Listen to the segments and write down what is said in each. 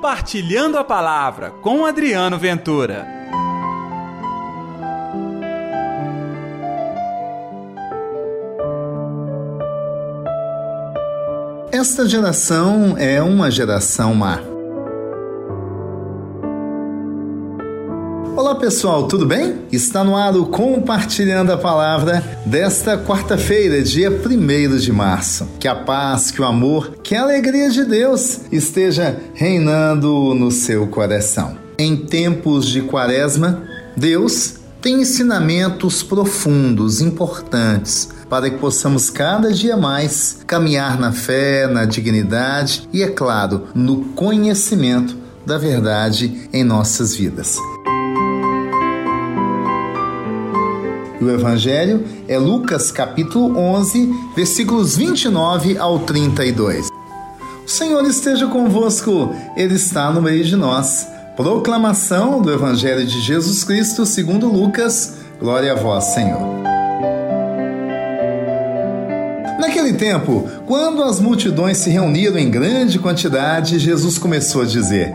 Compartilhando a Palavra com Adriano Ventura. Esta geração é uma geração má. Olá pessoal, tudo bem? Está no ar o Compartilhando a Palavra desta quarta-feira, dia 1 de março. Que a paz, que o amor, que a alegria de Deus esteja reinando no seu coração. Em tempos de quaresma, Deus tem ensinamentos profundos, importantes, para que possamos cada dia mais caminhar na fé, na dignidade e, é claro, no conhecimento da verdade em nossas vidas. O Evangelho é Lucas capítulo 11, versículos 29 ao 32. O Senhor esteja convosco, Ele está no meio de nós. Proclamação do Evangelho de Jesus Cristo segundo Lucas. Glória a vós, Senhor. Naquele tempo, quando as multidões se reuniram em grande quantidade, Jesus começou a dizer: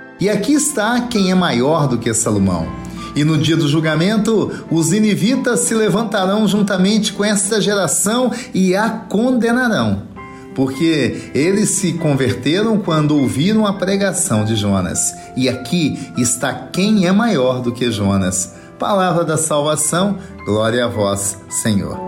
E aqui está quem é maior do que Salomão. E no dia do julgamento, os inivitas se levantarão juntamente com esta geração e a condenarão, porque eles se converteram quando ouviram a pregação de Jonas. E aqui está quem é maior do que Jonas. Palavra da salvação, glória a vós, Senhor.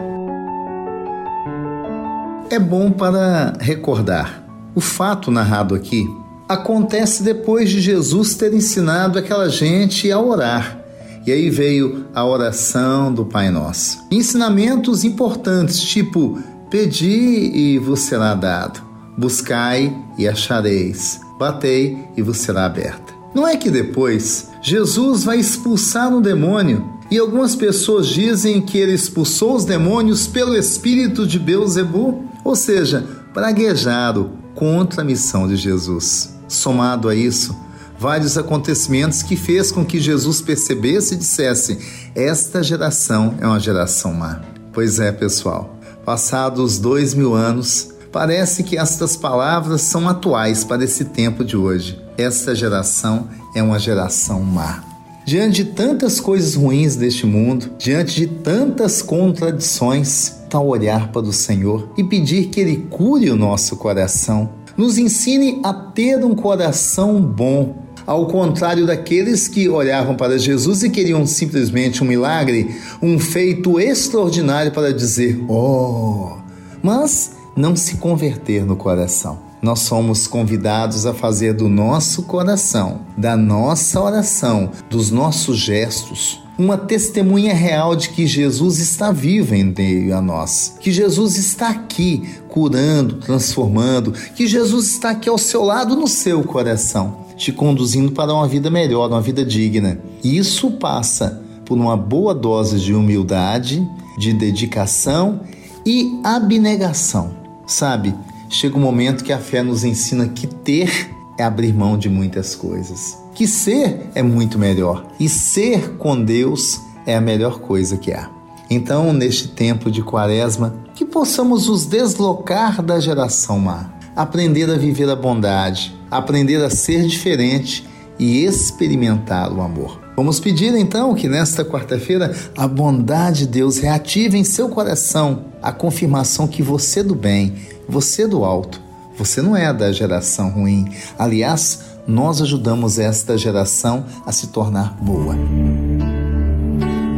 É bom para recordar o fato narrado aqui acontece depois de Jesus ter ensinado aquela gente a orar. E aí veio a oração do Pai Nosso. Ensinamentos importantes, tipo: pedi e vos será dado, buscai e achareis, batei e vos será aberta. Não é que depois Jesus vai expulsar um demônio e algumas pessoas dizem que ele expulsou os demônios pelo espírito de Beuzebu, ou seja, praguejado contra a missão de Jesus. Somado a isso, vários acontecimentos que fez com que Jesus percebesse e dissesse: esta geração é uma geração má. Pois é, pessoal, passados dois mil anos, parece que estas palavras são atuais para esse tempo de hoje. Esta geração é uma geração má. Diante de tantas coisas ruins deste mundo, diante de tantas contradições, tal olhar para o Senhor e pedir que Ele cure o nosso coração nos ensine a ter um coração bom, ao contrário daqueles que olhavam para Jesus e queriam simplesmente um milagre, um feito extraordinário para dizer, oh, mas não se converter no coração. Nós somos convidados a fazer do nosso coração, da nossa oração, dos nossos gestos, uma testemunha real de que Jesus está vivo em meio a nós, que Jesus está aqui curando, transformando, que Jesus está aqui ao seu lado no seu coração, te conduzindo para uma vida melhor, uma vida digna. E isso passa por uma boa dose de humildade, de dedicação e abnegação. Sabe, chega um momento que a fé nos ensina que ter é abrir mão de muitas coisas que ser é muito melhor e ser com Deus é a melhor coisa que há. Então, neste tempo de Quaresma, que possamos nos deslocar da geração má, aprender a viver a bondade, aprender a ser diferente e experimentar o amor. Vamos pedir então que nesta quarta-feira a bondade de Deus reative em seu coração a confirmação que você é do bem, você é do alto, você não é da geração ruim. Aliás, nós ajudamos esta geração a se tornar boa.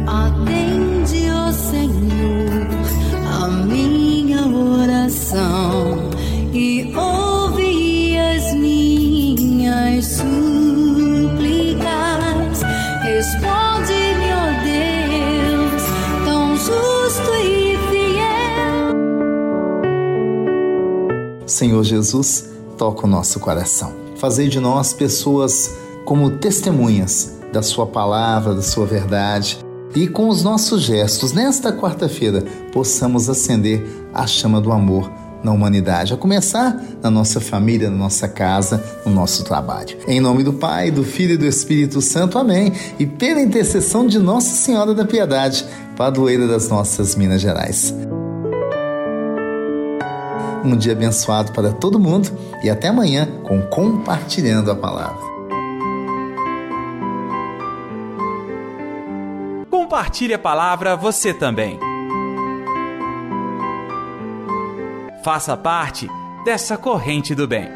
Atende, ó Senhor, a minha oração e ouve as minhas súplicas. Senhor Jesus, toca o nosso coração fazer de nós pessoas como testemunhas da Sua palavra, da Sua verdade. E com os nossos gestos, nesta quarta-feira, possamos acender a chama do amor na humanidade, a começar na nossa família, na nossa casa, no nosso trabalho. Em nome do Pai, do Filho e do Espírito Santo, amém. E pela intercessão de Nossa Senhora da Piedade, padroeira das nossas Minas Gerais. Um dia abençoado para todo mundo e até amanhã com Compartilhando a Palavra. Compartilhe a palavra você também. Faça parte dessa corrente do bem.